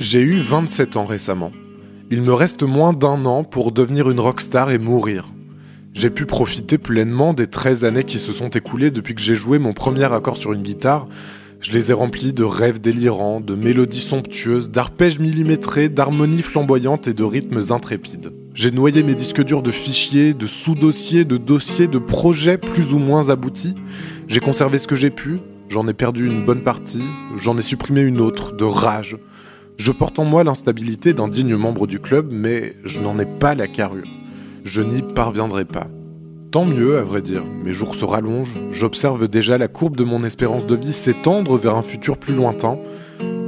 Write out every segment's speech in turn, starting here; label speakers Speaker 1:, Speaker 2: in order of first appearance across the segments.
Speaker 1: J'ai eu 27 ans récemment. Il me reste moins d'un an pour devenir une rockstar et mourir. J'ai pu profiter pleinement des 13 années qui se sont écoulées depuis que j'ai joué mon premier accord sur une guitare. Je les ai remplies de rêves délirants, de mélodies somptueuses, d'arpèges millimétrés, d'harmonies flamboyantes et de rythmes intrépides. J'ai noyé mes disques durs de fichiers, de sous-dossiers, de dossiers, de projets plus ou moins aboutis. J'ai conservé ce que j'ai pu, j'en ai perdu une bonne partie, j'en ai supprimé une autre, de rage, je porte en moi l'instabilité d'un digne membre du club, mais je n'en ai pas la carrure. Je n'y parviendrai pas. Tant mieux, à vrai dire. Mes jours se rallongent, j'observe déjà la courbe de mon espérance de vie s'étendre vers un futur plus lointain.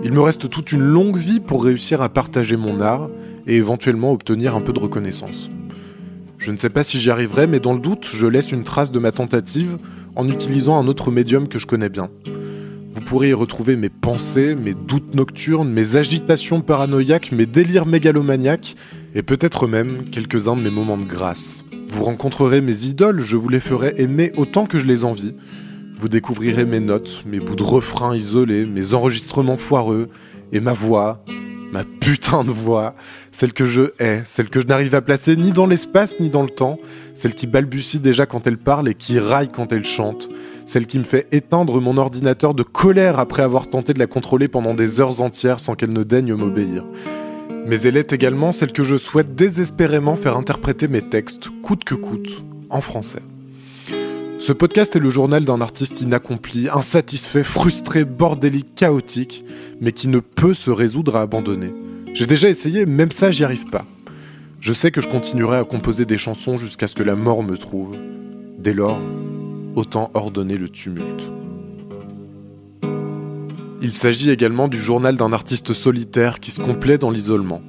Speaker 1: Il me reste toute une longue vie pour réussir à partager mon art et éventuellement obtenir un peu de reconnaissance. Je ne sais pas si j'y arriverai, mais dans le doute, je laisse une trace de ma tentative en utilisant un autre médium que je connais bien. Vous pourrez y retrouver mes pensées, mes doutes nocturnes, mes agitations paranoïaques, mes délires mégalomaniaques, et peut-être même quelques-uns de mes moments de grâce. Vous rencontrerez mes idoles, je vous les ferai aimer autant que je les envie. Vous découvrirez mes notes, mes bouts de refrains isolés, mes enregistrements foireux, et ma voix, ma putain de voix, celle que je hais, celle que je n'arrive à placer ni dans l'espace ni dans le temps, celle qui balbutie déjà quand elle parle et qui raille quand elle chante, celle qui me fait éteindre mon ordinateur de colère après avoir tenté de la contrôler pendant des heures entières sans qu'elle ne daigne m'obéir. Mais elle est également celle que je souhaite désespérément faire interpréter mes textes, coûte que coûte, en français. Ce podcast est le journal d'un artiste inaccompli, insatisfait, frustré, bordélique, chaotique, mais qui ne peut se résoudre à abandonner. J'ai déjà essayé, même ça j'y arrive pas. Je sais que je continuerai à composer des chansons jusqu'à ce que la mort me trouve. Dès lors, autant ordonner le tumulte. Il s'agit également du journal d'un artiste solitaire qui se complaît dans l'isolement.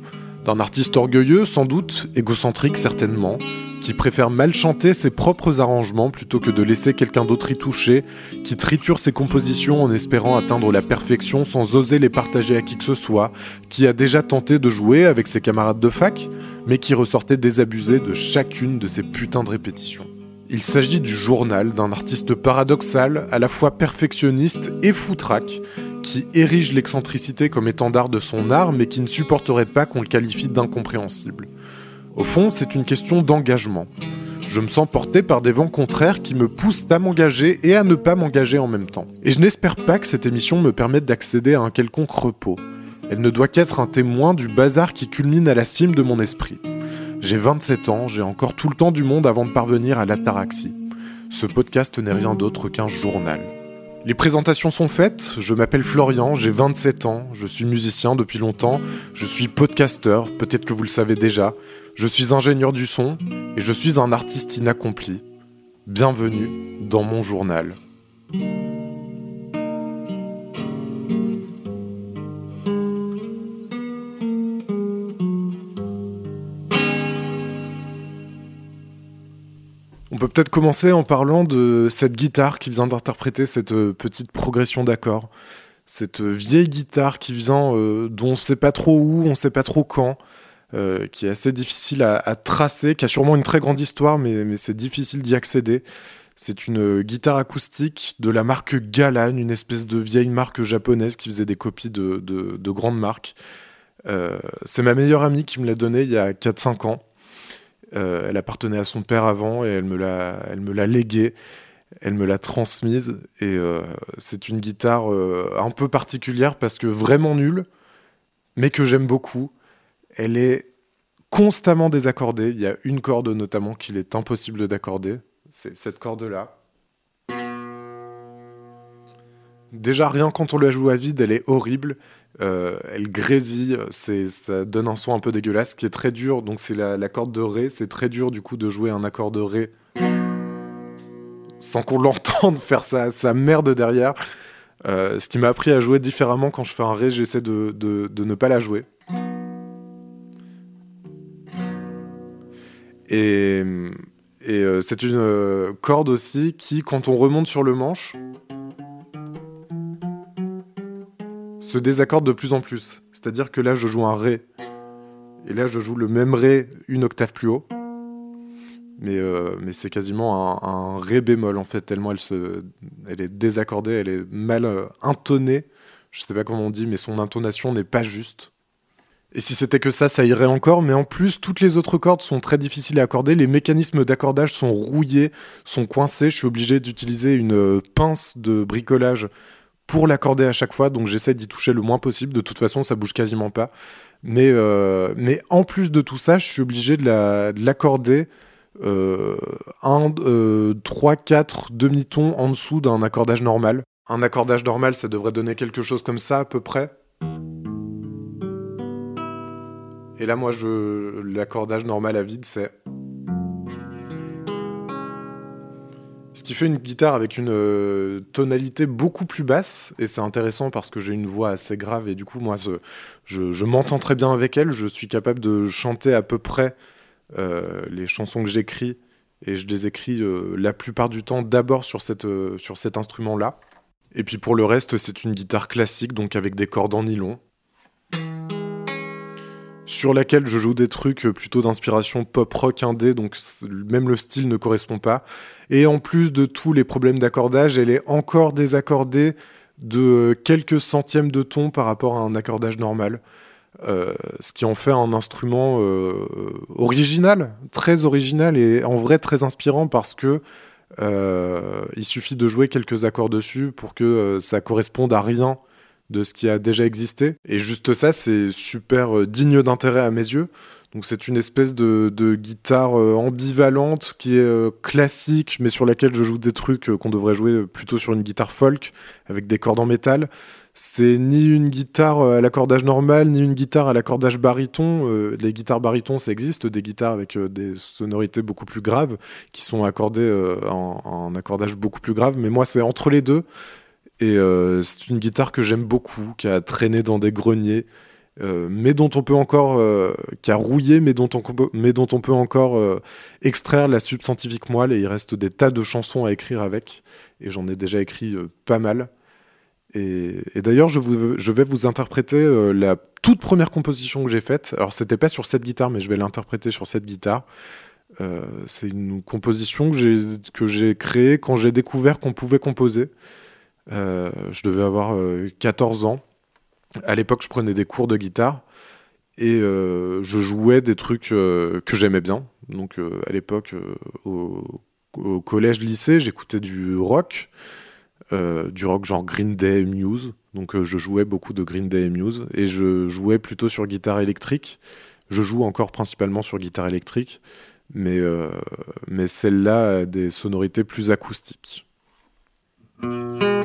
Speaker 1: D'un artiste orgueilleux, sans doute, égocentrique certainement, qui préfère mal chanter ses propres arrangements plutôt que de laisser quelqu'un d'autre y toucher, qui triture ses compositions en espérant atteindre la perfection sans oser les partager à qui que ce soit, qui a déjà tenté de jouer avec ses camarades de fac, mais qui ressortait désabusé de chacune de ses putains de répétitions. Il s'agit du journal d'un artiste paradoxal, à la fois perfectionniste et foutraque, qui érige l'excentricité comme étendard de son art, mais qui ne supporterait pas qu'on le qualifie d'incompréhensible. Au fond, c'est une question d'engagement. Je me sens porté par des vents contraires qui me poussent à m'engager et à ne pas m'engager en même temps. Et je n'espère pas que cette émission me permette d'accéder à un quelconque repos. Elle ne doit qu'être un témoin du bazar qui culmine à la cime de mon esprit. J'ai 27 ans, j'ai encore tout le temps du monde avant de parvenir à l'ataraxie. Ce podcast n'est rien d'autre qu'un journal. Les présentations sont faites, je m'appelle Florian, j'ai 27 ans, je suis musicien depuis longtemps, je suis podcasteur, peut-être que vous le savez déjà, je suis ingénieur du son et je suis un artiste inaccompli. Bienvenue dans mon journal. Peut-être commencer en parlant de cette guitare qui vient d'interpréter cette euh, petite progression d'accords. Cette euh, vieille guitare qui vient euh, dont on ne sait pas trop où, on ne sait pas trop quand, qui est assez difficile à, tracer, qui a sûrement une très grande histoire, mais, c'est difficile d'y accéder. C'est une guitare acoustique de la marque Galan, une espèce de vieille marque japonaise qui faisait des copies de grandes marques. c'est ma meilleure amie qui me l'a donnée il y a 4-5 ans. Euh, elle appartenait à son père avant et elle me l'a, elle me l'a léguée, elle me l'a transmise. Et euh, c'est une guitare euh, un peu particulière parce que vraiment nulle, mais que j'aime beaucoup. Elle est constamment désaccordée. Il y a une corde notamment qu'il est impossible d'accorder. C'est cette corde-là. Déjà, rien quand on la joue à vide, elle est horrible. Euh, elle grésille, ça donne un son un peu dégueulasse, ce qui est très dur. Donc c'est la, corde de ré, c'est très dur du coup de jouer un accord de ré sans qu'on l'entende faire sa, sa merde derrière. Euh, ce qui m'a appris à jouer différemment quand je fais un ré, j'essaie de, ne pas la jouer. Et, euh, c'est une corde aussi qui, quand on remonte sur le manche, se désaccorde de plus en plus. C'est-à-dire que là, je joue un Ré. Et là, je joue le même Ré une octave plus haut. Mais, euh, mais c'est quasiment un, Ré bémol, en fait, tellement elle, se, elle est désaccordée, elle est mal euh, intonnée. Je sais pas comment on dit, mais son intonation n'est pas juste. Et si c'était que ça, ça irait encore. Mais en plus, toutes les autres cordes sont très difficiles à accorder. Les mécanismes d'accordage sont rouillés, sont coincés. Je suis obligé d'utiliser une euh, pince de bricolage pour l'accorder à chaque fois. Donc j'essaie d'y toucher le moins possible. De toute façon, ça bouge quasiment pas. Mais, euh, en plus de tout ça, je suis obligé de l'accorder euh, un, euh, 3, 4 demi-tons en dessous d'un accordage normal. Un accordage normal, ça devrait donner quelque chose comme ça à peu près. Et là, moi, je l'accordage normal à vide, c'est. Ce qui fait une guitare avec une euh, tonalité beaucoup plus basse, et c'est intéressant parce que j'ai une voix assez grave, et du coup, moi, je, m'entends très bien avec elle, je suis capable de chanter à peu près euh, les chansons que j'écris, et je les écris euh, la plupart du temps d'abord sur, sur cet instrument-là. Et puis pour le reste, c'est une guitare classique, donc avec des cordes en nylon, sur laquelle je joue des trucs plutôt d'inspiration pop rock indé, donc même le style ne correspond pas. Et en plus de tous les problèmes d'accordage, elle est encore désaccordée de quelques centièmes de ton par rapport à un accordage normal. Euh, ce qui en fait un instrument euh, original, très original et en vrai très inspirant parce que euh, il suffit de jouer quelques accords dessus pour que ça corresponde à rien de ce qui a déjà existé. Et juste ça, c'est super euh, digne d'intérêt à mes yeux. Donc c'est une espèce de, guitare euh, ambivalente qui est euh, classique, mais sur laquelle je joue des trucs qu'on devrait jouer plutôt sur une guitare folk, avec des cordes en métal. C'est ni une guitare à l'accordage normal, ni une guitare à l'accordage baryton. les guitares baryton, ça existe, des guitares avec des sonorités beaucoup plus graves, qui sont accordées en, en, accordage beaucoup plus grave. Mais moi, c'est entre les deux. Et euh, c'est une guitare que j'aime beaucoup, qui a traîné dans des greniers, euh, mais dont on peut encore, euh, qui a rouillé, mais dont on, peut encore extraire la substantifique moelle. Et il reste des tas de chansons à écrire avec. Et j'en ai déjà écrit pas mal. Et, d'ailleurs, je, je, vais vous interpréter la toute première composition que j'ai faite. Alors, c'était pas sur cette guitare, mais je vais l'interpréter sur cette guitare. c'est une composition que j'ai créée quand j'ai découvert qu'on pouvait composer. Euh, je devais avoir 14 euh, ans. À l'époque, je prenais des cours de guitare et euh, je jouais des trucs que j'aimais bien. Donc à l'époque, au, collège, lycée, j'écoutais du rock, du rock genre Green Day, Muse. Donc je jouais beaucoup de Green Day et Muse et je jouais plutôt sur guitare électrique. Je joue encore principalement sur guitare électrique, mais, mais celle-là a des sonorités plus acoustiques. Música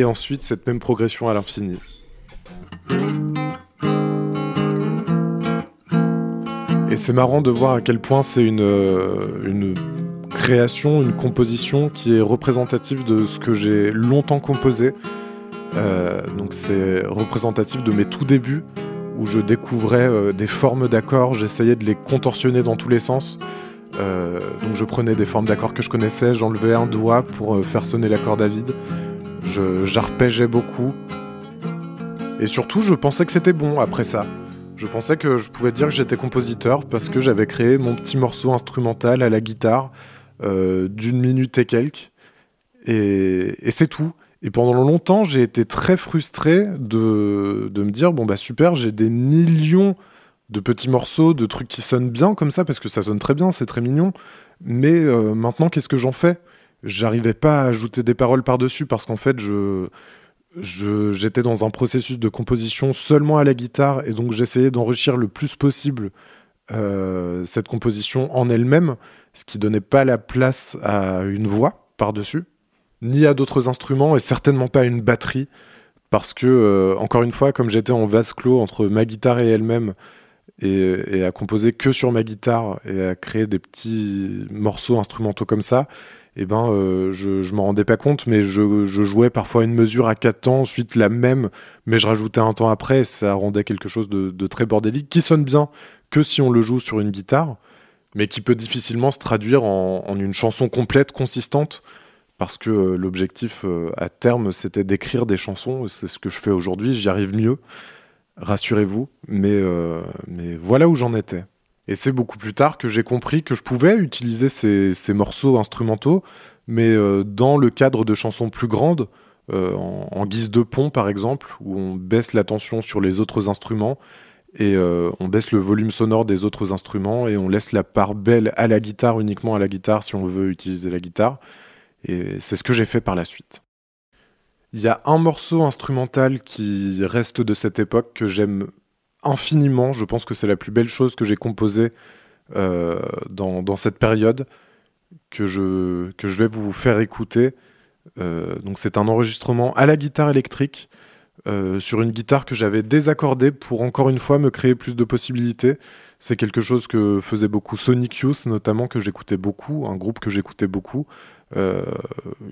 Speaker 1: et ensuite cette même progression à l'infini. Et c'est marrant de voir à quel point c'est une, euh, une création, une composition qui est représentative de ce que j'ai longtemps composé. Euh, donc c'est représentatif de mes tout débuts où je découvrais euh, des formes d'accords, j'essayais de les contorsionner dans tous les sens. donc je prenais des formes d'accords que je connaissais, j'enlevais un doigt pour faire sonner l'accord David. J'arpégeais beaucoup. Et surtout, je pensais que c'était bon après ça. Je pensais que je pouvais dire que j'étais compositeur parce que j'avais créé mon petit morceau instrumental à la guitare euh, d'une minute et quelques. Et, c'est tout. Et pendant longtemps, j'ai été très frustré de, de, me dire bon, bah super, j'ai des millions de petits morceaux, de trucs qui sonnent bien comme ça, parce que ça sonne très bien, c'est très mignon. Mais euh, maintenant, qu'est-ce que j'en fais? J'arrivais pas à ajouter des paroles par-dessus parce qu'en fait, je, j'étais dans un processus de composition seulement à la guitare et donc j'essayais d'enrichir le plus possible euh, cette composition en elle-même, ce qui donnait pas la place à une voix par-dessus, ni à d'autres instruments, et certainement pas à une batterie, parce que, euh, encore une fois, comme j'étais en vase clos entre ma guitare et elle-même, et, à composer que sur ma guitare, et à créer des petits morceaux instrumentaux comme ça, eh ben, euh, je, je m'en rendais pas compte, mais je, jouais parfois une mesure à quatre temps, ensuite la même, mais je rajoutais un temps après, et ça rendait quelque chose de, très bordélique, qui sonne bien que si on le joue sur une guitare, mais qui peut difficilement se traduire en, une chanson complète, consistante, parce que euh, l'objectif euh, à terme, c'était d'écrire des chansons, c'est ce que je fais aujourd'hui, j'y arrive mieux, rassurez-vous, mais voilà où j'en étais. Et c'est beaucoup plus tard que j'ai compris que je pouvais utiliser ces, morceaux instrumentaux, mais euh, dans le cadre de chansons plus grandes, euh, en, guise de pont par exemple, où on baisse la tension sur les autres instruments et euh, on baisse le volume sonore des autres instruments et on laisse la part belle à la guitare, uniquement à la guitare si on veut utiliser la guitare. Et c'est ce que j'ai fait par la suite. Il y a un morceau instrumental qui reste de cette époque que j'aime infiniment. Je pense que c'est la plus belle chose que j'ai composée euh, dans, cette période que je, vais vous faire écouter. Euh, c'est un enregistrement à la guitare électrique euh, sur une guitare que j'avais désaccordée pour encore une fois me créer plus de possibilités. C'est quelque chose que faisait beaucoup Sonic Youth notamment que j'écoutais beaucoup, un groupe que j'écoutais beaucoup. Euh,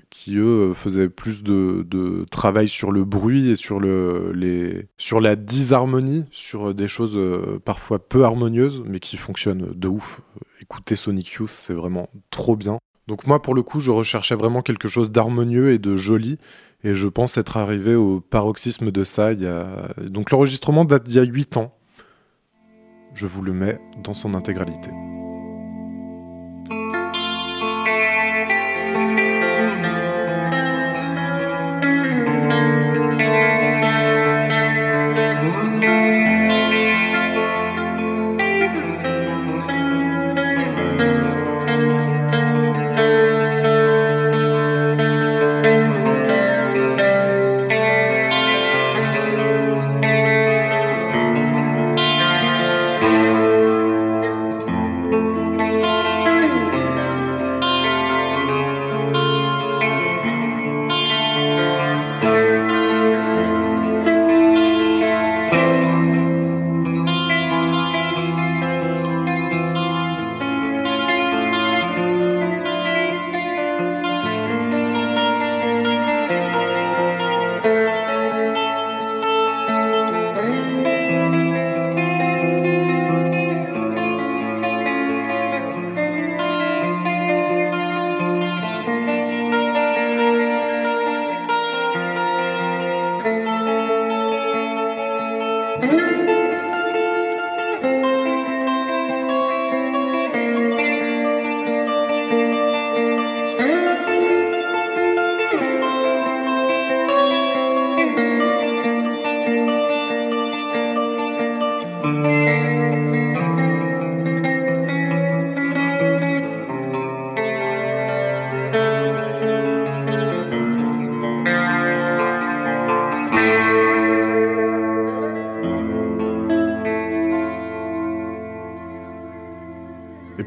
Speaker 1: qui eux faisaient plus de, travail sur le bruit et sur, le, sur la disharmonie, sur des choses euh, parfois peu harmonieuses, mais qui fonctionnent de ouf. Écoutez Sonic Youth, c'est vraiment trop bien. Donc moi, pour le coup, je recherchais vraiment quelque chose d'harmonieux et de joli, et je pense être arrivé au paroxysme de ça. Il. Donc l'enregistrement date d'il y a 8 ans. Je vous le mets dans son intégralité.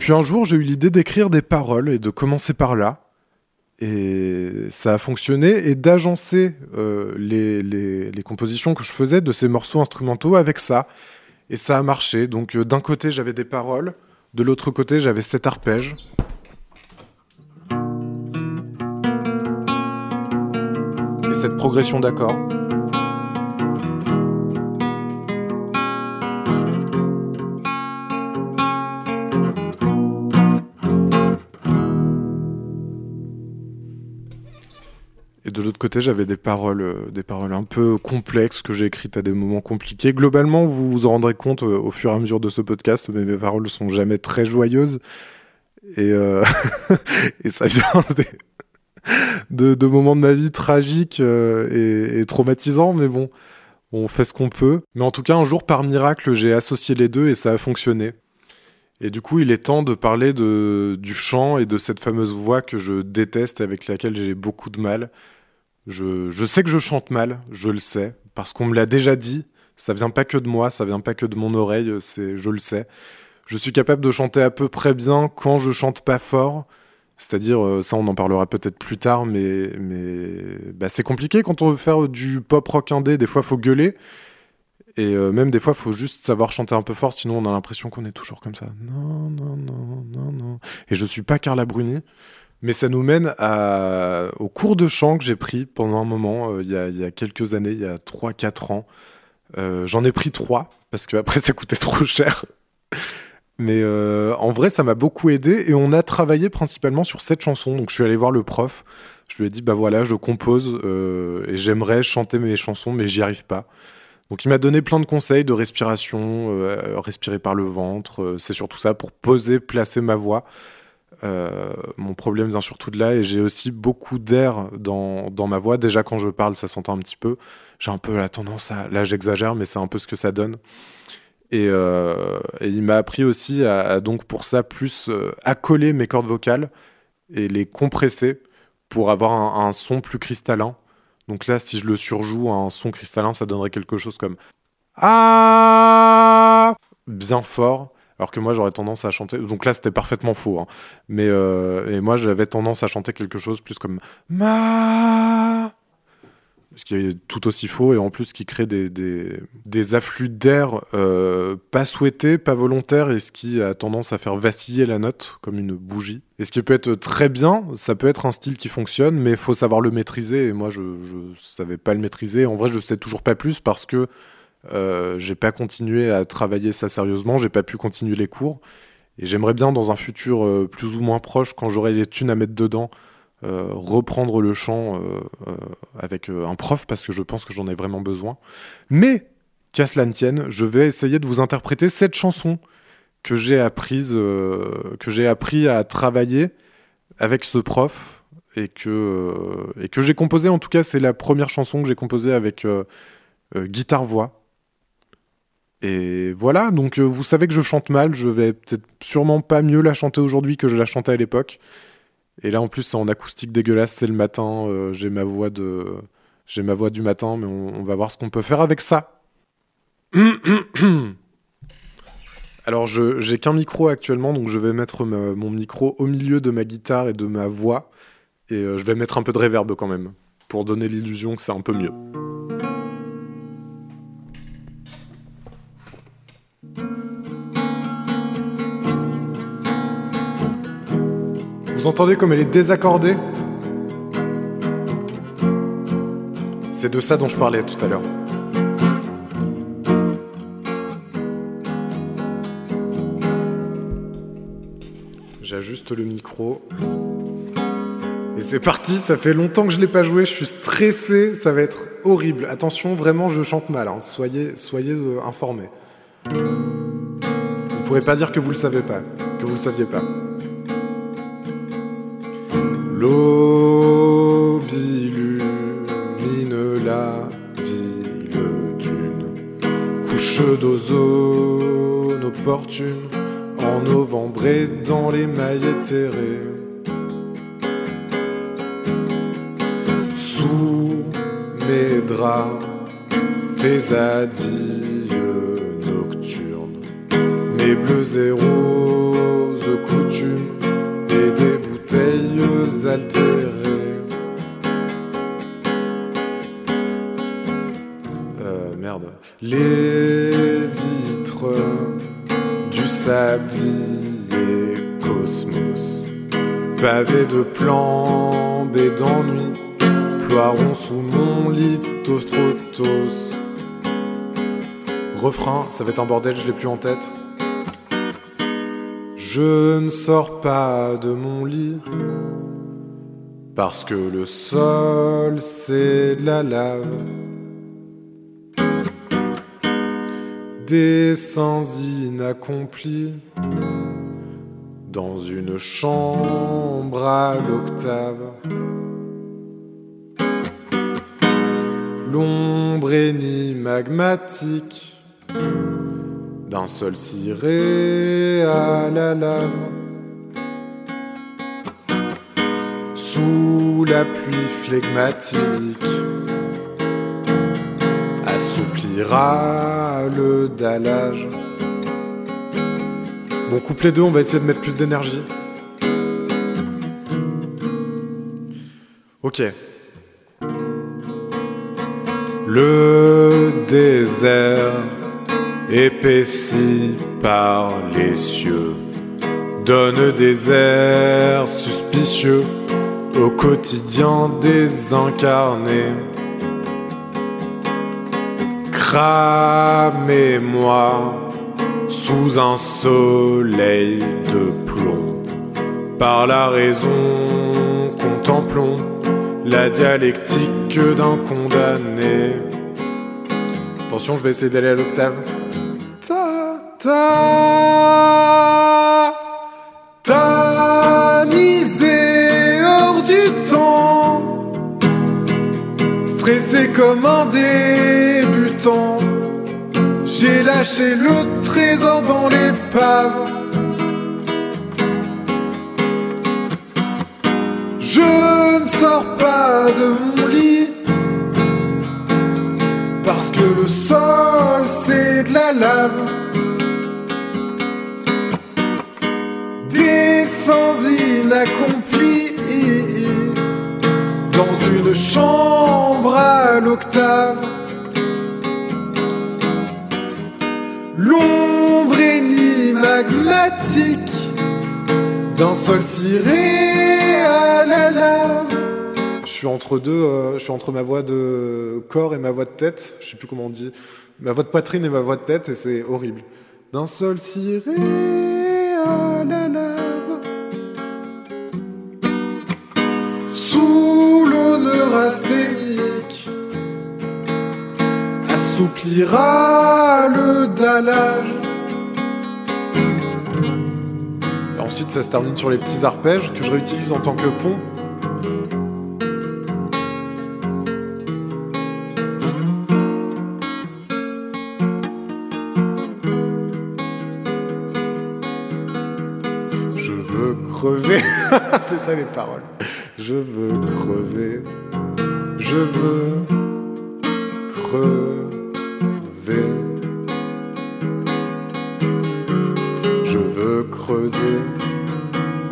Speaker 1: Puis un jour, j'ai eu l'idée d'écrire des paroles et de commencer par là. Et ça a fonctionné, et d'agencer euh, les, les, compositions que je faisais de ces morceaux instrumentaux avec ça. Et ça a marché. Donc euh, d'un côté, j'avais des paroles, de l'autre côté, j'avais cet arpège. Et cette progression d'accords. Côté, j'avais des paroles, euh, des paroles un peu complexes que j'ai écrites à des moments compliqués. Globalement, vous vous en rendrez compte euh, au fur et à mesure de ce podcast, mais mes paroles sont jamais très joyeuses. Et, euh, ça vient de, moments de ma vie tragiques et, traumatisants, mais bon, on fait ce qu'on peut. Mais en tout cas, un jour, par miracle, j'ai associé les deux et ça a fonctionné. Et du coup, il est temps de parler du chant et de cette fameuse voix que je déteste et avec laquelle j'ai beaucoup de mal. Je, sais que je chante mal, je le sais, parce qu'on me l'a déjà dit. Ça vient pas que de moi, ça vient pas que de mon oreille, c'est, je le sais. Je suis capable de chanter à peu près bien quand je chante pas fort. C'est-à-dire, euh, ça on en parlera peut-être plus tard, mais, bah, c'est compliqué quand on veut faire du pop rock indé, des fois faut gueuler. Et euh, même des fois, faut juste savoir chanter un peu fort, sinon on a l'impression qu'on est toujours comme ça. Non, non, non, non, non. Et je suis pas Carla Bruni, mais ça nous mène au cours de chant que j'ai pris pendant un moment, euh, il y, a, quelques années, il y a 3-4 ans. Euh, J'en ai pris 3, parce qu'après ça coûtait trop cher. mais euh, en vrai, ça m'a beaucoup aidé, et on a travaillé principalement sur cette chanson. Donc je suis allé voir le prof, je lui ai dit, bah voilà, je compose, et j'aimerais chanter mes chansons, mais j'y arrive pas. Donc il m'a donné plein de conseils de respiration, respirer par le ventre, c'est surtout ça pour poser, placer ma voix. Euh, mon problème vient surtout de là et j'ai aussi beaucoup d'air dans, dans, ma voix. Déjà quand je parle, ça s'entend un petit peu. J'ai un peu la tendance à... Là j'exagère, mais c'est un peu ce que ça donne. Et, euh, il m'a appris aussi à, donc pour ça plus euh, accoler mes cordes vocales et les compresser pour avoir un, un son plus cristallin. Donc là, si je le surjoue à un son cristallin, ça donnerait quelque chose comme Ah bien fort. Alors que moi, j'aurais tendance à chanter. Donc là, c'était parfaitement faux. Hein. Mais euh, et moi, j'avais tendance à chanter quelque chose plus comme Ma ce qui est tout aussi faux et en plus qui crée des, des, des afflux d'air euh, pas souhaités, pas volontaires et ce qui a tendance à faire vaciller la note comme une bougie. Et ce qui peut être très bien, ça peut être un style qui fonctionne, mais il faut savoir le maîtriser et moi je, je savais pas le maîtriser. En vrai, je sais toujours pas plus parce que euh, j'ai pas continué à travailler ça sérieusement, j'ai pas pu continuer les cours et j'aimerais bien dans un futur euh, plus ou moins proche, quand j'aurai les thunes à mettre dedans, euh, reprendre le chant avec un prof parce que je pense que j'en ai vraiment besoin. Mais, qu'à cela ne tienne, je vais essayer de vous interpréter cette chanson que j'ai apprise, que j'ai appris à travailler avec ce prof et que, et que j'ai composé. En tout cas, c'est la première chanson que j'ai composée avec guitare-voix. Et voilà, donc vous savez que je chante mal, je vais peut-être sûrement pas mieux la chanter aujourd'hui que je la chantais à l'époque. Et là, en plus, c'est en acoustique dégueulasse, c'est le matin. Euh, j'ai ma voix de, j'ai ma voix du matin, mais on, va voir ce qu'on peut faire avec ça. Alors, je j'ai qu'un micro actuellement, donc je vais mettre mon micro au milieu de ma guitare et de ma voix, et euh, je vais mettre un peu de reverb quand même pour donner l'illusion que c'est un peu mieux. Vous entendez comme elle est désaccordée C'est de ça dont je parlais tout à l'heure. J'ajuste le micro. Et c'est parti, ça fait longtemps que je l'ai pas joué, je suis stressé, ça va être horrible. Attention, vraiment, je chante mal, hein. soyez, soyez euh, informés. Vous pourrez pas dire que vous le savez pas, que vous le saviez pas. L'aube illumine la ville d'une couche d'ozone opportune en novembre et dans les mailles éthérées. Sous mes draps, tes adieux nocturnes, mes bleus et roses coutumes et des Euh, merde. Les vitres du sablier cosmos, pavés de plans et d'ennui, ploieront sous mon lit tostrotos. Refrain, ça va être un bordel, je l'ai plus en tête. Je ne sors pas de mon lit parce que le sol c'est de la lave. Des sens inaccomplis dans une chambre à l'octave. L'ombre énigmatique d'un sol ciré à la lave. La pluie flegmatique, assouplira le dallage. Bon, couplet 2, on va essayer de mettre plus d'énergie. Ok. Le désert épaissi par les cieux donne des airs suspicieux au quotidien désincarné. Cramez-moi sous un soleil de plomb. Par la raison, contemplons la dialectique d'un condamné. Attention, je vais essayer d'aller à l'octave. Ta ta comme un débutant. J'ai lâché le trésor dans l'épave. Je ne sors pas de mon lit parce que le sol c'est de la lave. Des chambre à l'octave. L'ombre énigmatique d'un sol ciré à la lave. Je suis entre deux, euh, je suis entre ma voix de corps et ma voix de tête. Je sais plus comment on dit. Ma voix de poitrine et ma voix de tête, et c'est horrible. D'un sol ciré à la lave. Le dallage. Ensuite, ça se termine sur les petits arpèges que je réutilise en tant que pont. Je veux crever. C'est ça les paroles. Je veux crever. Je veux crever. Creuser.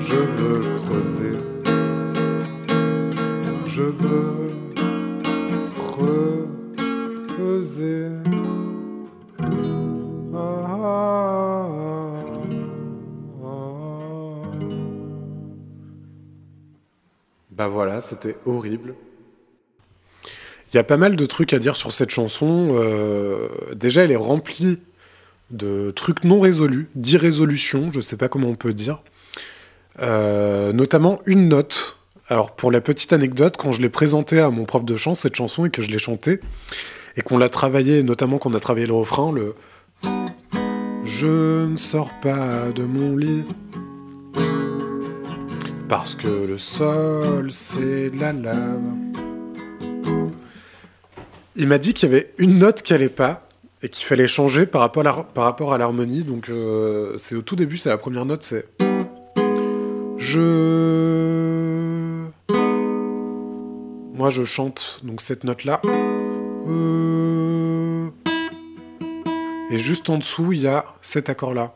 Speaker 1: Je veux creuser. Je veux creuser. Ah, ah, ah. Bah voilà, c'était horrible. Il y a pas mal de trucs à dire sur cette chanson. Euh, déjà, elle est remplie de trucs non résolus, d'irrésolutions, je sais pas comment on peut dire. Euh, notamment une note. Alors, pour la petite anecdote, quand je l'ai présentée à mon prof de chant, cette chanson, et que je l'ai chantée, et qu'on l'a travaillé, notamment qu'on a travaillé le refrain, le Je ne sors pas de mon lit. Parce que le sol, c'est de la lave. Il m'a dit qu'il y avait une note qui allait pas et qu'il fallait changer par rapport à l'harmonie. Donc euh, c'est au tout début, c'est la première note, c'est je. Moi je chante donc cette note là. Euh, Et juste en dessous, il y a cet accord là.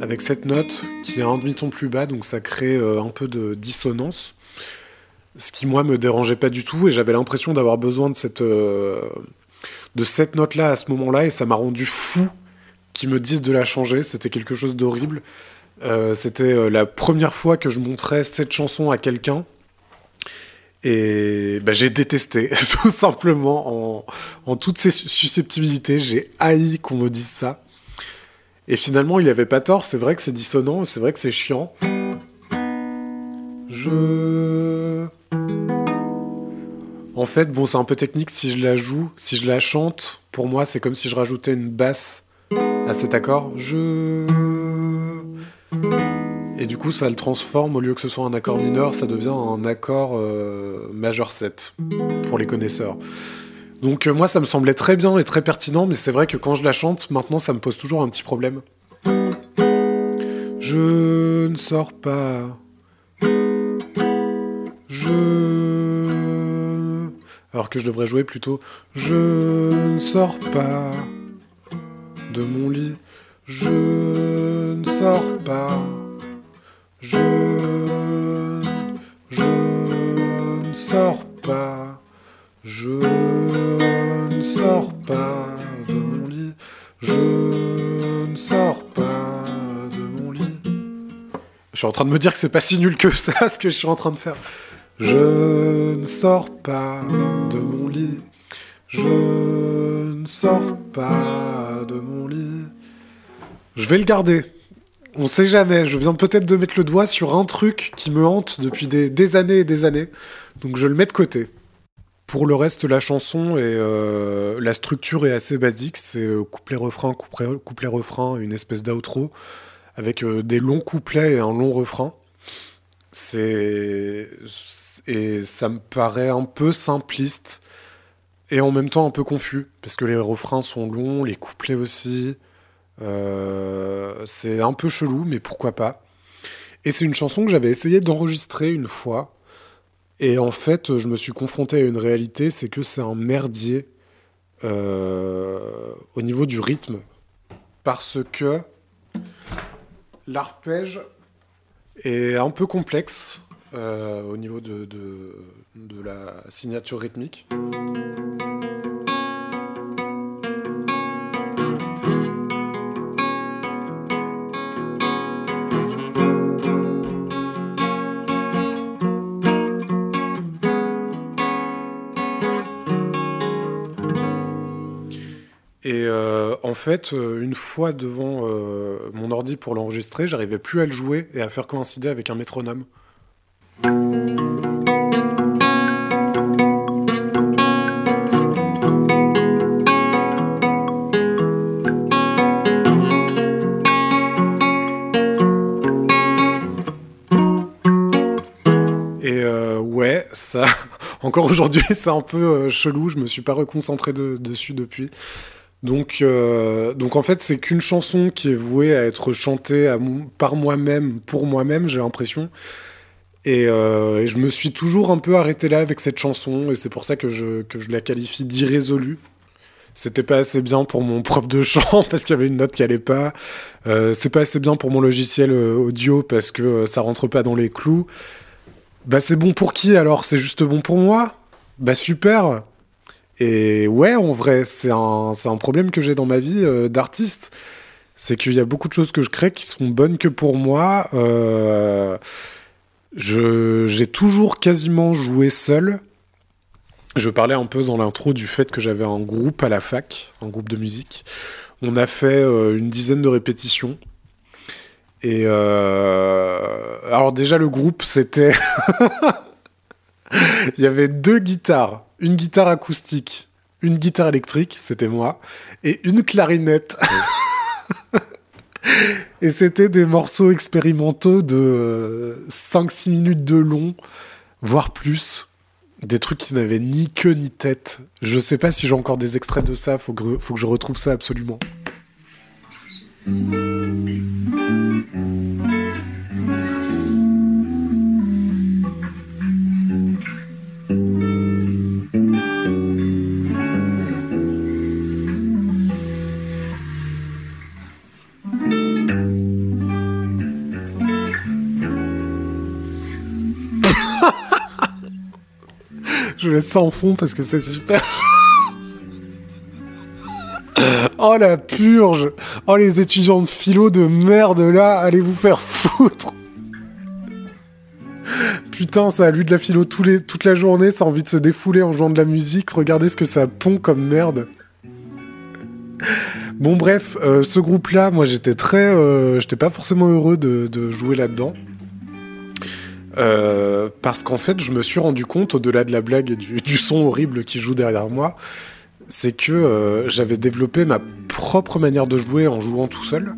Speaker 1: Avec cette note qui est un demi-ton plus bas, donc ça crée euh, un peu de dissonance. Ce qui, moi, me dérangeait pas du tout, et j'avais l'impression d'avoir besoin de cette, de cette note-là à ce moment-là, et ça m'a rendu fou qu'ils me disent de la changer. C'était quelque chose d'horrible. Euh, C'était euh, la première fois que je montrais cette chanson à quelqu'un. Et bah, j'ai détesté, tout simplement, en, en toutes ses susceptibilités. J'ai haï qu'on me dise ça. Et finalement, il avait pas tort. C'est vrai que c'est dissonant, c'est vrai que c'est chiant. Je. En fait, bon, c'est un peu technique si je la joue, si je la chante. Pour moi, c'est comme si je rajoutais une basse à cet accord. Je. Et du coup, ça le transforme, au lieu que ce soit un accord mineur, ça devient un accord euh, majeur 7, pour les connaisseurs. Donc euh, moi, ça me semblait très bien et très pertinent, mais c'est vrai que quand je la chante, maintenant, ça me pose toujours un petit problème. Je ne sors pas. Je... Alors que je devrais jouer plutôt Je ne sors pas de mon lit. Je ne sors pas. Je, je ne sors pas. Je ne sors pas de mon lit. Je ne sors pas de mon lit. Je suis en train de me dire que c'est pas si nul que ça ce que je suis en train de faire. Je ne sors pas de mon lit. Je ne sors pas de mon lit. Je vais le garder. On sait jamais. Je viens peut-être de mettre le doigt sur un truc qui me hante depuis des, années et des années. Donc je le mets de côté. Pour le reste, la chanson et euh, la structure est assez basique. C'est euh, couplet-refrain, couplet-refrain, une espèce d'outro avec euh, des longs couplets et un long refrain. C'est et ça me paraît un peu simpliste et en même temps un peu confus parce que les refrains sont longs, les couplets aussi. Euh, c'est un peu chelou, mais pourquoi pas. Et c'est une chanson que j'avais essayé d'enregistrer une fois. Et en fait, je me suis confronté à une réalité, c'est que c'est un merdier euh, au niveau du rythme. Parce que l'arpège est un peu complexe euh, au niveau de, de, la signature rythmique. Et euh, en fait, euh, une fois devant mon ordi pour l'enregistrer, j'arrivais plus à le jouer et à faire coïncider avec un métronome. encore aujourd'hui, c'est un peu euh, chelou. Je me suis pas reconcentré dessus depuis. Donc, euh, donc en fait, c'est qu'une chanson qui est vouée à être chantée par moi-même, pour moi-même, j'ai l'impression. Euh, et, je me suis toujours un peu arrêté là avec cette chanson, et c'est pour ça que je, que je la qualifie d'irrésolue. C'était pas assez bien pour mon prof de chant parce qu'il y avait une note qui allait pas. Euh, c'est pas assez bien pour mon logiciel audio parce que ça rentre pas dans les clous. Bah c'est bon pour qui alors? C'est juste bon pour moi? Bah super Et ouais, en vrai, c'est un, problème que j'ai dans ma vie d'artiste. C'est qu'il y a beaucoup de choses que je crée qui sont bonnes que pour moi. Euh, j'ai toujours quasiment joué seul. Je parlais un peu dans l'intro du fait que j'avais un groupe à la fac, un groupe de musique. On a fait euh, une dizaine de répétitions. Et euh, alors déjà le groupe c'était, il y avait deux guitares, une guitare acoustique, une guitare électrique, c'était moi, et une clarinette. Et c'était des morceaux expérimentaux de 5-6 minutes de long, voire plus. Des trucs qui n'avaient ni queue ni tête. Je sais pas si j'ai encore des extraits de ça, faut faut que je retrouve ça absolument. Je laisse ça en fond parce que c'est super. Oh la purge Oh les étudiants de philo de merde là, allez vous faire foutre Putain, ça a lu de la philo toute la journée, ça a envie de se défouler en jouant de la musique, regardez ce que ça pond comme merde. Bon bref, euh, ce groupe-là, moi j'étais très... Euh, j'étais pas forcément heureux de jouer là-dedans. Euh, parce qu'en fait, je me suis rendu compte, au-delà de la blague et du, son horrible qui joue derrière moi, c'est que euh, j'avais développé ma propre manière de jouer en jouant tout seul,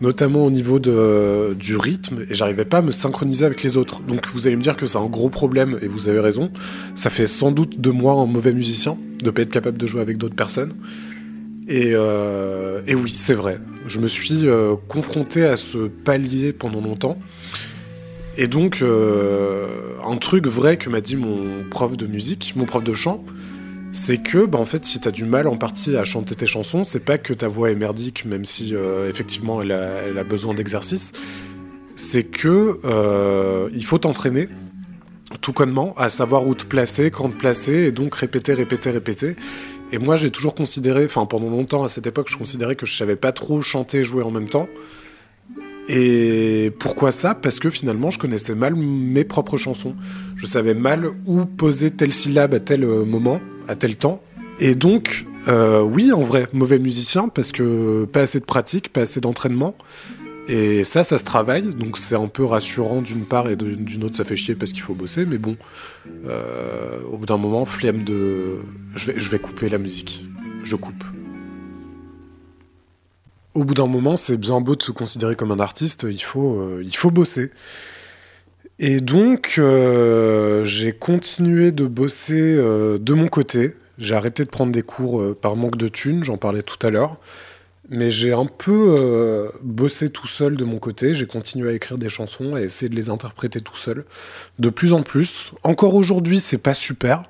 Speaker 1: notamment au niveau du rythme, et j'arrivais pas à me synchroniser avec les autres. Donc vous allez me dire que c'est un gros problème, et vous avez raison. Ça fait sans doute de moi un mauvais musicien, de pas être capable de jouer avec d'autres personnes. Et, euh, oui, c'est vrai. Je me suis confronté à ce palier pendant longtemps. Et donc, euh, un truc vrai que m'a dit mon prof de musique, mon prof de chant, c'est que, bah, en fait, si t'as du mal en partie à chanter tes chansons, c'est pas que ta voix est merdique, même si euh, effectivement elle a, besoin d'exercice. C'est que euh, il faut t'entraîner tout connement à savoir où te placer, quand te placer, et donc répéter, répéter, répéter. Et moi, j'ai toujours considéré, enfin pendant longtemps à cette époque, je considérais que je savais pas trop chanter et jouer en même temps. Et pourquoi ça? Parce que finalement, je connaissais mal mes propres chansons. Je savais mal où poser telle syllabe à tel euh, moment, à tel temps. Et donc, euh, oui, en vrai, mauvais musicien, parce que pas assez de pratique, pas assez d'entraînement. Et ça, ça se travaille, donc c'est un peu rassurant d'une part et d'une autre, ça fait chier parce qu'il faut bosser, mais bon, euh, au bout d'un moment, flemme de. Je vais, couper la musique. Je coupe au bout d'un moment, c'est bien beau de se considérer comme un artiste, il faut, euh, il faut bosser. Et donc, euh, j'ai continué de bosser euh, de mon côté. J'ai arrêté de prendre des cours par manque de thunes, j'en parlais tout à l'heure. Mais j'ai un peu bossé tout seul de mon côté. J'ai continué à écrire des chansons et essayer de les interpréter tout seul. De plus en plus. Encore aujourd'hui, c'est pas super.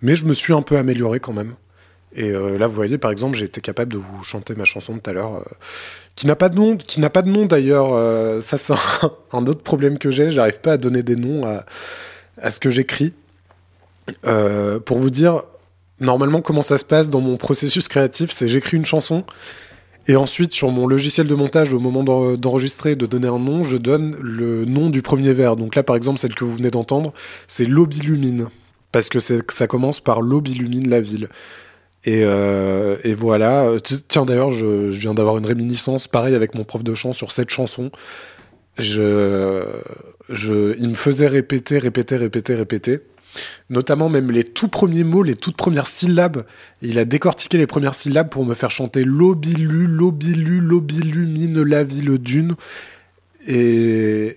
Speaker 1: Mais je me suis un peu amélioré quand même. Et euh, là, vous voyez, par exemple, j'ai été capable de vous chanter ma chanson tout à l'heure, euh, qui n'a pas de nom, d'ailleurs. Euh, ça, c'est un, autre problème que j'ai. J'arrive pas à donner des noms à, ce que j'écris. pour vous dire, normalement, comment ça se passe dans mon processus créatif, c'est j'écris une chanson. Et ensuite, sur mon logiciel de montage, au moment d'enregistrer, de donner un nom, je donne le nom du premier vers. Donc là, par exemple, celle que vous venez d'entendre, c'est L'aube illumine. Parce que ça commence par L'aube la ville. Et, euh, et, voilà. Tiens, d'ailleurs, je, viens d'avoir une réminiscence, pareil avec mon prof de chant sur cette chanson. Je, je, il me faisait répéter, répéter, répéter, répéter. Notamment même les tout premiers mots, les toutes premières syllabes. Il a décortiqué les premières syllabes pour me faire chanter l'obilu, l'obilu, l'obilumine, la ville dune. Et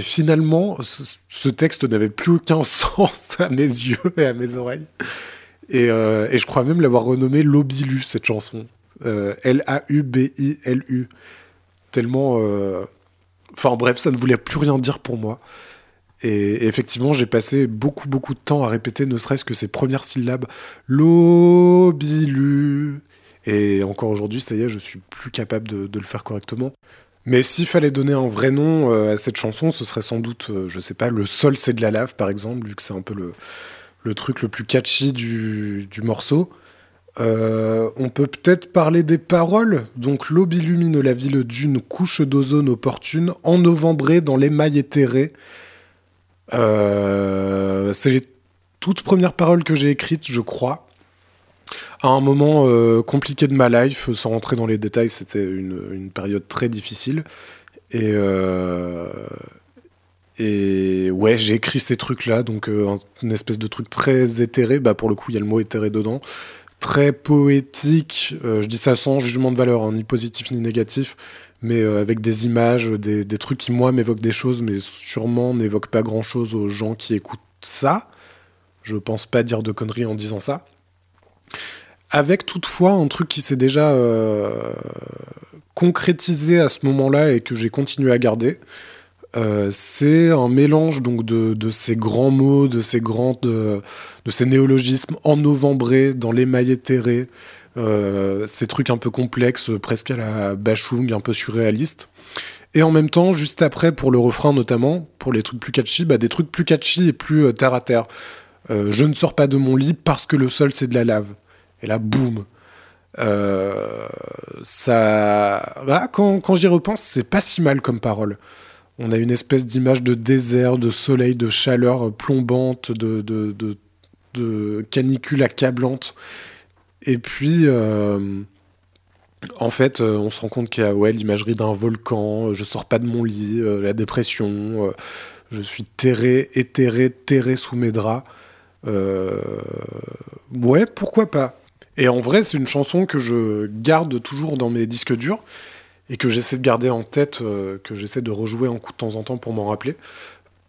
Speaker 1: finalement, ce texte n'avait plus aucun sens à mes yeux et à mes oreilles. Euh, et, je crois même l'avoir renommée Lobilu, cette chanson. Euh, L-A-U-B-I-L-U. Tellement. Euh, enfin bref, ça ne voulait plus rien dire pour moi. Et, effectivement, j'ai passé beaucoup, beaucoup de temps à répéter ne serait-ce que ces premières syllabes. Lobilu. Et encore aujourd'hui, ça y est, je suis plus capable de, le faire correctement. Mais s'il fallait donner un vrai nom à cette chanson, ce serait sans doute, je sais pas, Le sol c'est de la lave, par exemple, vu que c'est un peu le, le truc le plus catchy du, morceau. Euh, on peut peut-être parler des paroles. Donc, l'aube illumine la ville d'une couche d'ozone opportune, en novembre dans l'émail éthéré. Euh, c'est les toutes premières paroles que j'ai écrites, je crois. À un moment euh, compliqué de ma life, sans rentrer dans les détails, c'était une, une, période très difficile. Et, et ouais, j'ai écrit ces trucs-là, donc euh, une espèce de truc très éthéré, bah pour le coup il y a le mot éthéré dedans, très poétique, euh, je dis ça sans jugement de valeur, hein, ni positif ni négatif, mais euh, avec des images, des, des, trucs qui moi m'évoquent des choses, mais sûrement n'évoquent pas grand-chose aux gens qui écoutent ça. Je pense pas dire de conneries en disant ça. Avec toutefois un truc qui s'est déjà concrétisé à ce moment-là et que j'ai continué à garder. Euh, c'est un mélange donc de, ces grands mots, de ces grands, de, ces néologismes ennovembrés dans l'émail éthéré, euh, ces trucs un peu complexes, presque à la Bachung, un peu surréaliste. Et en même temps, juste après, pour le refrain notamment, pour les trucs plus catchy, bah, des trucs plus catchy et plus euh, terre à terre. je ne sors pas de mon lit parce que le sol c'est de la lave. Et là, boum. ça, bah, quand, quand j'y repense, c'est pas si mal comme parole. On a une espèce d'image de désert, de soleil, de chaleur plombante, de, canicule accablante. Et puis, euh, en fait, euh, on se rend compte qu'il y a l'imagerie d'un volcan, je sors pas de mon lit, euh, la dépression, je suis terré, éthéré, terré sous mes draps. ouais, pourquoi pas Et en vrai, c'est une chanson que je garde toujours dans mes disques durs et que j'essaie de garder en tête, euh, que j'essaie de rejouer un coup de temps en temps pour m'en rappeler.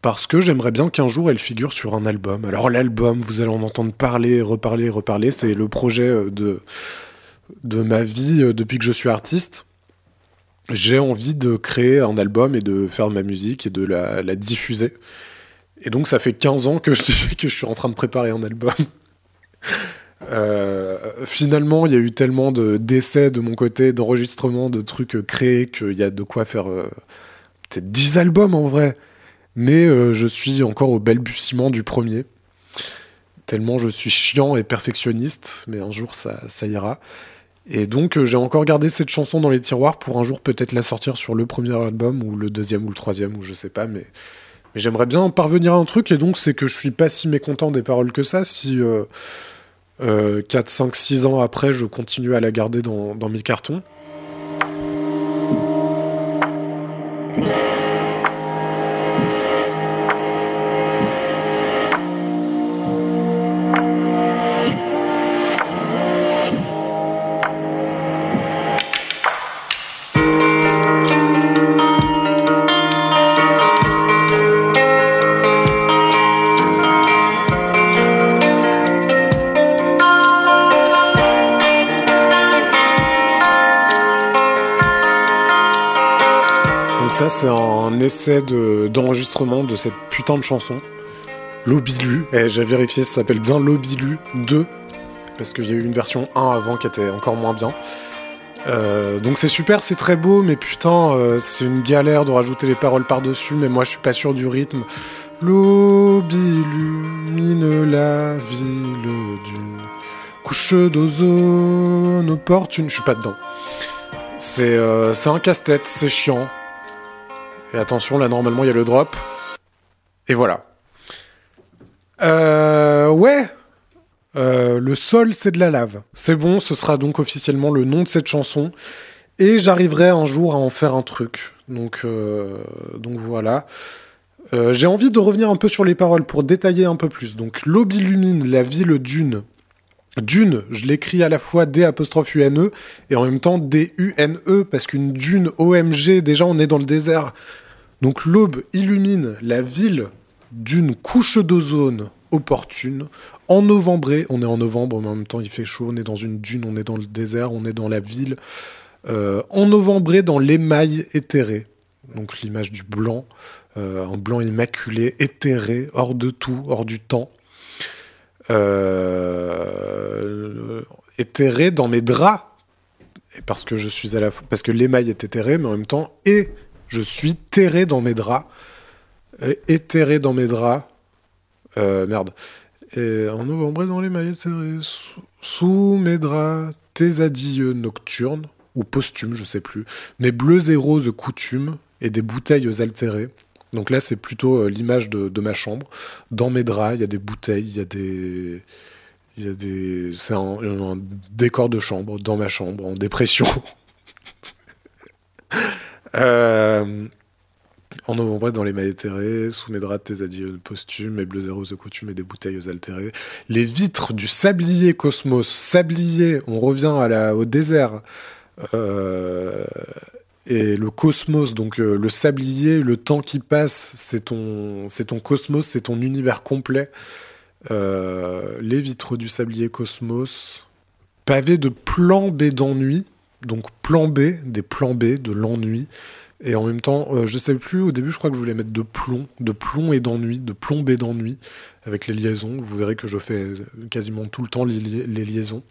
Speaker 1: Parce que j'aimerais bien qu'un jour elle figure sur un album. Alors l'album, vous allez en entendre parler, reparler, reparler. C'est le projet euh, de, ma vie euh, depuis que je suis artiste. J'ai envie de créer un album et de faire ma musique et de la, diffuser. Et donc ça fait 15 ans que je suis en train de préparer un album. Euh, finalement, il y a eu tellement de d'essais de mon côté, d'enregistrements, de trucs créés qu'il y a de quoi faire euh, peut-être 10 albums en vrai. Mais euh, je suis encore au balbutiement du premier. Tellement je suis chiant et perfectionniste, mais un jour ça, ira. Et donc j'ai encore gardé cette chanson dans les tiroirs pour un jour peut-être la sortir sur le premier album ou le deuxième ou le troisième ou je sais pas, mais j'aimerais bien parvenir à un truc et donc c'est que je suis pas si mécontent des paroles que ça si 4, 5, 6 ans après, je continue à la garder dans, dans mes cartons. Essai d'enregistrement de, cette putain de chanson. L'Obilu. Et j'ai vérifié, ça s'appelle bien L'Obilu 2. Parce qu'il y a eu une version 1 avant qui était encore moins bien. Euh, donc c'est super, c'est très beau, mais putain, euh, c'est une galère de rajouter les paroles par-dessus, mais moi je suis pas sûr du rythme. L'aube illumine la ville d'une couche d'ozone opportune. Je suis pas dedans. C'est euh, un casse-tête, c'est chiant. Et attention, là, normalement, il y a le drop. Et voilà. Euh, ouais. Euh, le sol, c'est de la lave. C'est bon, ce sera donc officiellement le nom de cette chanson. Et j'arriverai un jour à en faire un truc. Donc, euh, donc voilà. J'ai envie de revenir un peu sur les paroles pour détailler un peu plus. Donc, l'aube illumine la ville d'une. Dune, je l'écris à la fois D apostrophe UNE et en même temps D-U-N-E parce qu'une dune OMG, déjà on est dans le désert. Donc l'aube illumine la ville d'une couche d'ozone opportune. En novembre, on est en novembre, mais en même temps il fait chaud, on est dans une dune, on est dans le désert, on est dans la ville. Euh, en novembre, dans l'émail éthéré. Donc l'image du blanc, euh, un blanc immaculé, éthéré, hors de tout, hors du temps. Euh, éthéré dans mes draps. Et parce que je suis à la parce que l'émail est éthéré, mais en même temps, et je suis terré dans mes draps. Éthéré dans mes draps. Euh, merde. En novembre, dans les mailles sous, mes draps, tes adieux nocturnes, ou posthumes, je sais plus, mes bleus et roses coutumes, et des bouteilles altérées. Donc là, c'est plutôt euh, l'image de, ma chambre. Dans mes draps, il y a des bouteilles, il y a des. Il y a des. C'est un, un, décor de chambre, dans ma chambre, en dépression. Euh, en novembre, dans les mailles terrés, sous mes draps, tes adieux posthumes, mes bleus et roses coutumes et des bouteilles altérées. Les vitres du sablier cosmos. Sablier, on revient au désert. Euh, et le cosmos, donc euh, le sablier, le temps qui passe, c'est ton, c'est ton cosmos, c'est ton univers complet. les vitres du sablier cosmos, pavés de plans B d'ennui donc plan B, des plans B, de l'ennui. Et en même temps, euh, je sais plus, au début, je crois que je voulais mettre de plomb, de plomb et d'ennui, de plomb B d'ennui, avec les liaisons. Vous verrez que je fais quasiment tout le temps les, liaisons.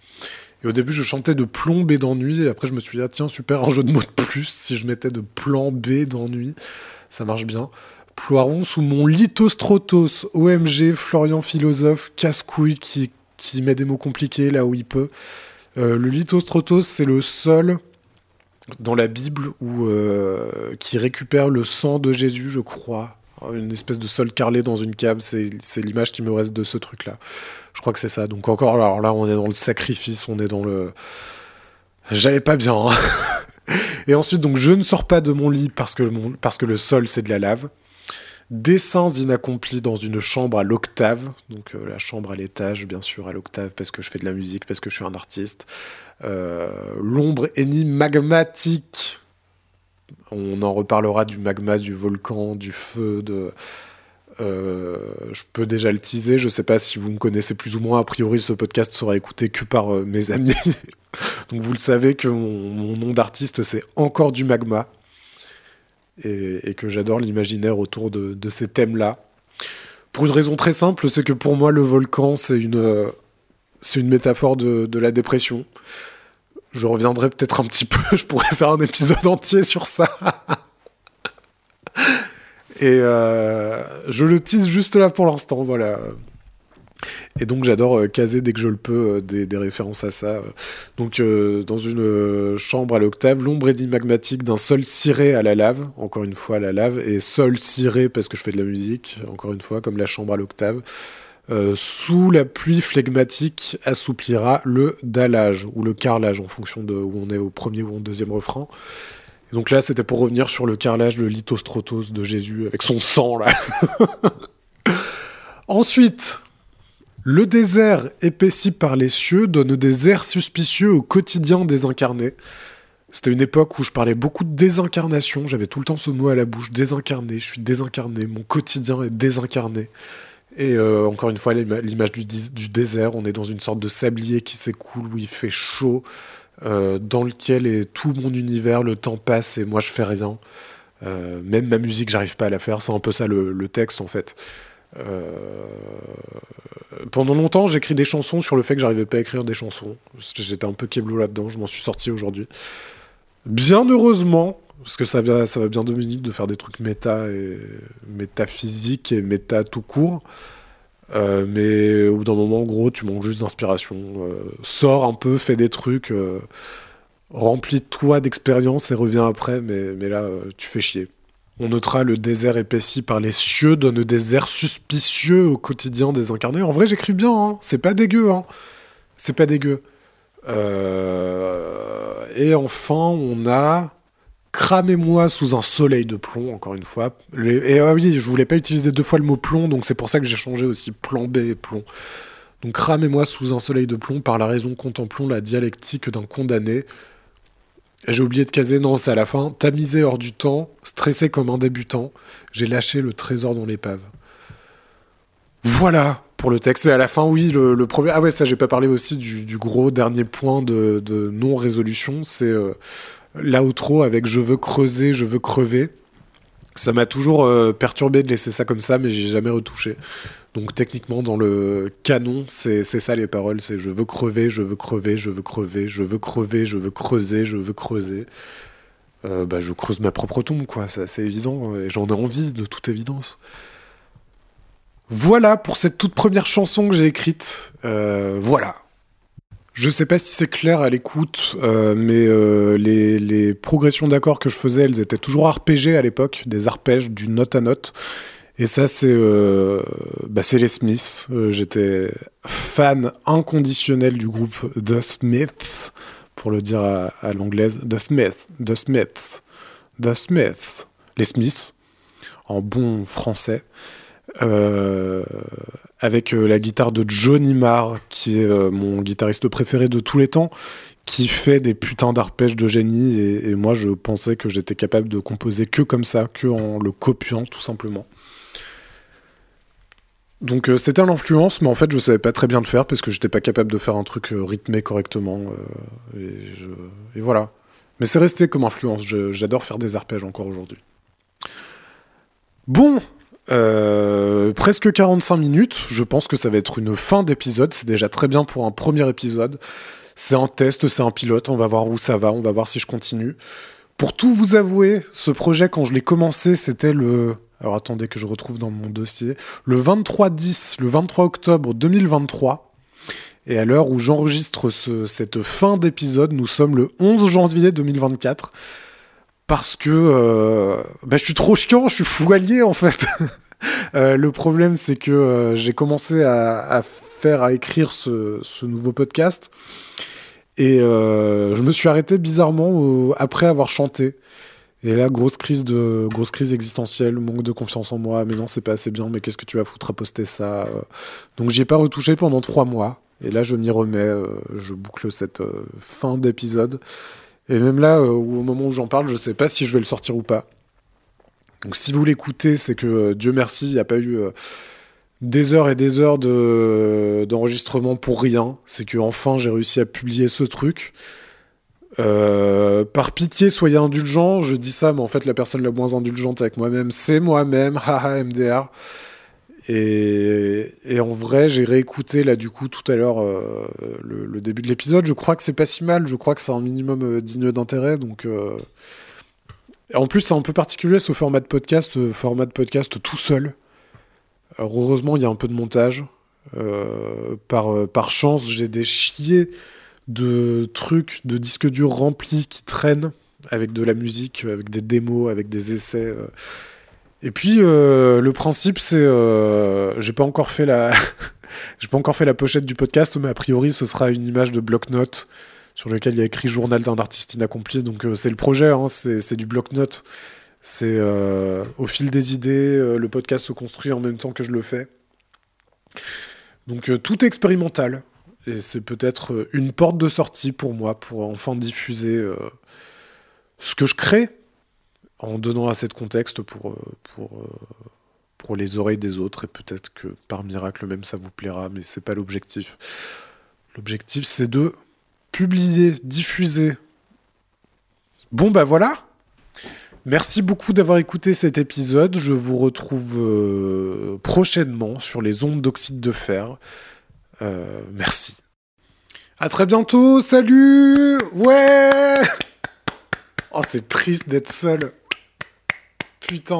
Speaker 1: Et au début, je chantais de plomb B d'ennui, et après, je me suis dit, ah, tiens, super, un jeu de mots de plus, si je mettais de plan B d'ennui, ça marche bien. Ploiron sous mon lithostrotos, OMG, Florian Philosophe, casse-couille, qui, qui met des mots compliqués là où il peut. Euh, le lithostrotos, c'est le sol dans la Bible euh, qui récupère le sang de Jésus, je crois. Une espèce de sol carrelé dans une cave, c'est l'image qui me reste de ce truc-là. Je crois que c'est ça. Donc encore, alors là, on est dans le sacrifice, on est dans le... J'allais pas bien. Hein. Et ensuite, donc, je ne sors pas de mon lit parce que le sol, c'est de la lave. Dessins inaccomplis dans une chambre à l'octave. Donc euh, la chambre à l'étage, bien sûr, à l'octave, parce que je fais de la musique, parce que je suis un artiste. Euh, l'ombre énigmatique. On en reparlera du magma, du volcan, du feu, de... Euh, je peux déjà le teaser, je sais pas si vous me connaissez plus ou moins, a priori ce podcast sera écouté que par mes amis. Donc vous le savez que mon nom d'artiste c'est encore du magma et, que j'adore l'imaginaire autour de, ces thèmes-là. Pour une raison très simple, c'est que pour moi, le volcan, c'est une, métaphore de, de, la dépression. Je reviendrai peut-être un petit peu, je pourrais faire un épisode entier sur ça. Et euh, je le tease juste là pour l'instant, voilà. Et donc j'adore euh, caser dès que je le peux euh, des, références à ça. Donc dans une chambre à l'octave, l'ombre énigmatique d'un sol ciré à la lave, encore une fois à la lave, et sol ciré parce que je fais de la musique, encore une fois, comme la chambre à l'octave. Euh, sous la pluie flegmatique assouplira le dallage ou le carrelage en fonction de où on est au premier ou au deuxième refrain. Et donc là, c'était pour revenir sur le carrelage, le lithostrotos de Jésus avec son sang là. Ensuite, le désert épaissi par les cieux donne des airs suspicieux au quotidien désincarné. C'était une époque où je parlais beaucoup de désincarnation, j'avais tout le temps ce mot à la bouche, désincarné, je suis désincarné, mon quotidien est désincarné. Et euh, encore une fois, l'image du, désert, on est dans une sorte de sablier qui s'écoule, où il fait chaud, euh, dans lequel est tout mon univers, le temps passe et moi je fais rien. Euh, même ma musique, j'arrive pas à la faire, c'est un peu ça le texte en fait. Pendant longtemps, j'écris des chansons sur le fait que j'arrivais pas à écrire des chansons. J'étais un peu keblo là-dedans, je m'en suis sorti aujourd'hui. Bien heureusement, parce que ça va, ça va bien deux de faire des trucs méta et métaphysiques et méta tout court. Euh, mais au bout d'un moment, en gros, tu manques juste d'inspiration. Euh, sors un peu, fais des trucs, euh, remplis-toi d'expérience et reviens après, mais, mais là, tu fais chier. On notera le désert épaissi par les cieux donne des airs suspicieux au quotidien des incarnés. En vrai, j'écris bien, hein. c'est pas dégueu. Hein. C'est pas dégueu. Et enfin, on a Cramez-moi sous un soleil de plomb, encore une fois. Et ah oui, je voulais pas utiliser deux fois le mot plomb, donc c'est pour ça que j'ai changé aussi plan B et plomb. Donc cramez-moi sous un soleil de plomb, par la raison contemplons la dialectique d'un condamné. J'ai oublié de caser, non, c'est à la fin. Tamisé hors du temps, stressé comme un débutant, j'ai lâché le trésor dans l'épave. Voilà pour le texte. Et à la fin, oui, le, premier. Ah ouais, ça, j'ai pas parlé aussi du, gros dernier point de, non-résolution. C'est. Euh, l'outro avec je veux creuser, je veux crever. Ça m'a toujours euh, perturbé de laisser ça comme ça, mais j'ai jamais retouché. Donc techniquement, dans le canon, c'est ça les paroles, c'est je veux crever, je veux crever, je veux crever, je veux crever, je veux creuser, je veux creuser. Euh, bah, je creuse ma propre tombe, quoi, c'est évident, et j'en ai envie de toute évidence. Voilà pour cette toute première chanson que j'ai écrite. Euh, voilà. Je sais pas si c'est clair à l'écoute, euh, mais les, progressions d'accords que je faisais, elles étaient toujours arpégées à l'époque, des arpèges du note à note. Et ça, c'est euh, bah, les Smiths. Euh, j'étais fan inconditionnel du groupe The Smiths, pour le dire à, l'anglaise. The Smiths, The Smiths, The Smiths, les Smiths, en bon français. Euh, avec la guitare de Johnny Marr, qui est mon guitariste préféré de tous les temps, qui fait des putains d'arpèges de génie. Et, moi, je pensais que j'étais capable de composer que comme ça, que en le copiant, tout simplement. Donc c'était l'influence, mais en fait je savais pas très bien le faire parce que j'étais pas capable de faire un truc rythmé correctement. et, voilà. Mais c'est resté comme influence. J'adore faire des arpèges encore aujourd'hui. Bon, euh, presque 45 minutes. Je pense que ça va être une fin d'épisode. C'est déjà très bien pour un premier épisode. C'est un test, c'est un pilote. On va voir où ça va. On va voir si je continue. Pour tout vous avouer, ce projet, quand je l'ai commencé, c'était le. Alors attendez que je retrouve dans mon dossier. Le 23-10, le 23 octobre 2023. Et à l'heure où j'enregistre cette fin d'épisode, nous sommes le 11 janvier 2024 parce que euh, bah, je suis trop chiant, je suis foualier en fait. euh, le problème, c'est que euh, j'ai commencé à, faire, à écrire ce nouveau podcast et euh, je me suis arrêté bizarrement après avoir chanté. Et là, grosse crise de grosse crise existentielle, manque de confiance en moi. Mais non, c'est pas assez bien. Mais qu'est-ce que tu vas foutre à poster ça Donc, j'y ai pas retouché pendant trois mois. Et là, je m'y remets. je boucle cette fin d'épisode. Et même là, euh, au moment où j'en parle, je sais pas si je vais le sortir ou pas. Donc si vous l'écoutez, c'est que euh, Dieu merci, il n'y a pas eu euh, des heures et des heures de, d'enregistrement pour rien. C'est que enfin j'ai réussi à publier ce truc. par pitié, soyez indulgents. Je dis ça, mais en fait, la personne la moins indulgente avec moi-même, c'est moi-même. Haha, MDR. Et, en vrai, j'ai réécouté là du coup tout à l'heure euh, le, début de l'épisode. Je crois que c'est pas si mal. Je crois que c'est un minimum euh, digne d'intérêt. Donc, euh, en plus, c'est un peu particulier ce format de podcast, format de podcast tout seul. Heureusement, il y a un peu de montage. par, par chance, j'ai des chiers de trucs, de disques durs remplis qui traînent avec de la musique, avec des démos, avec des essais. Et puis euh, le principe, c'est, euh, j'ai pas encore fait la, pas encore fait la pochette du podcast, mais a priori, ce sera une image de bloc-notes sur lequel il y a écrit journal d'un artiste inaccompli. Donc euh, c'est le projet, hein, c'est du bloc-notes. C'est au fil des idées, le podcast se construit en même temps que je le fais. Donc tout est expérimental. Et c'est peut-être une porte de sortie pour moi, pour enfin diffuser ce que je crée, en donnant assez de contexte euh, euh, pour les oreilles des autres, et peut-être que par miracle même ça vous plaira, mais c'est pas l'objectif. L'objectif c'est de publier, diffuser. Bon bah voilà Merci beaucoup d'avoir écouté cet épisode. Je vous retrouve euh, prochainement sur les ondes d'oxyde de fer. merci. À très bientôt. Salut. Ouais. Oh, c'est triste d'être seul. Putain.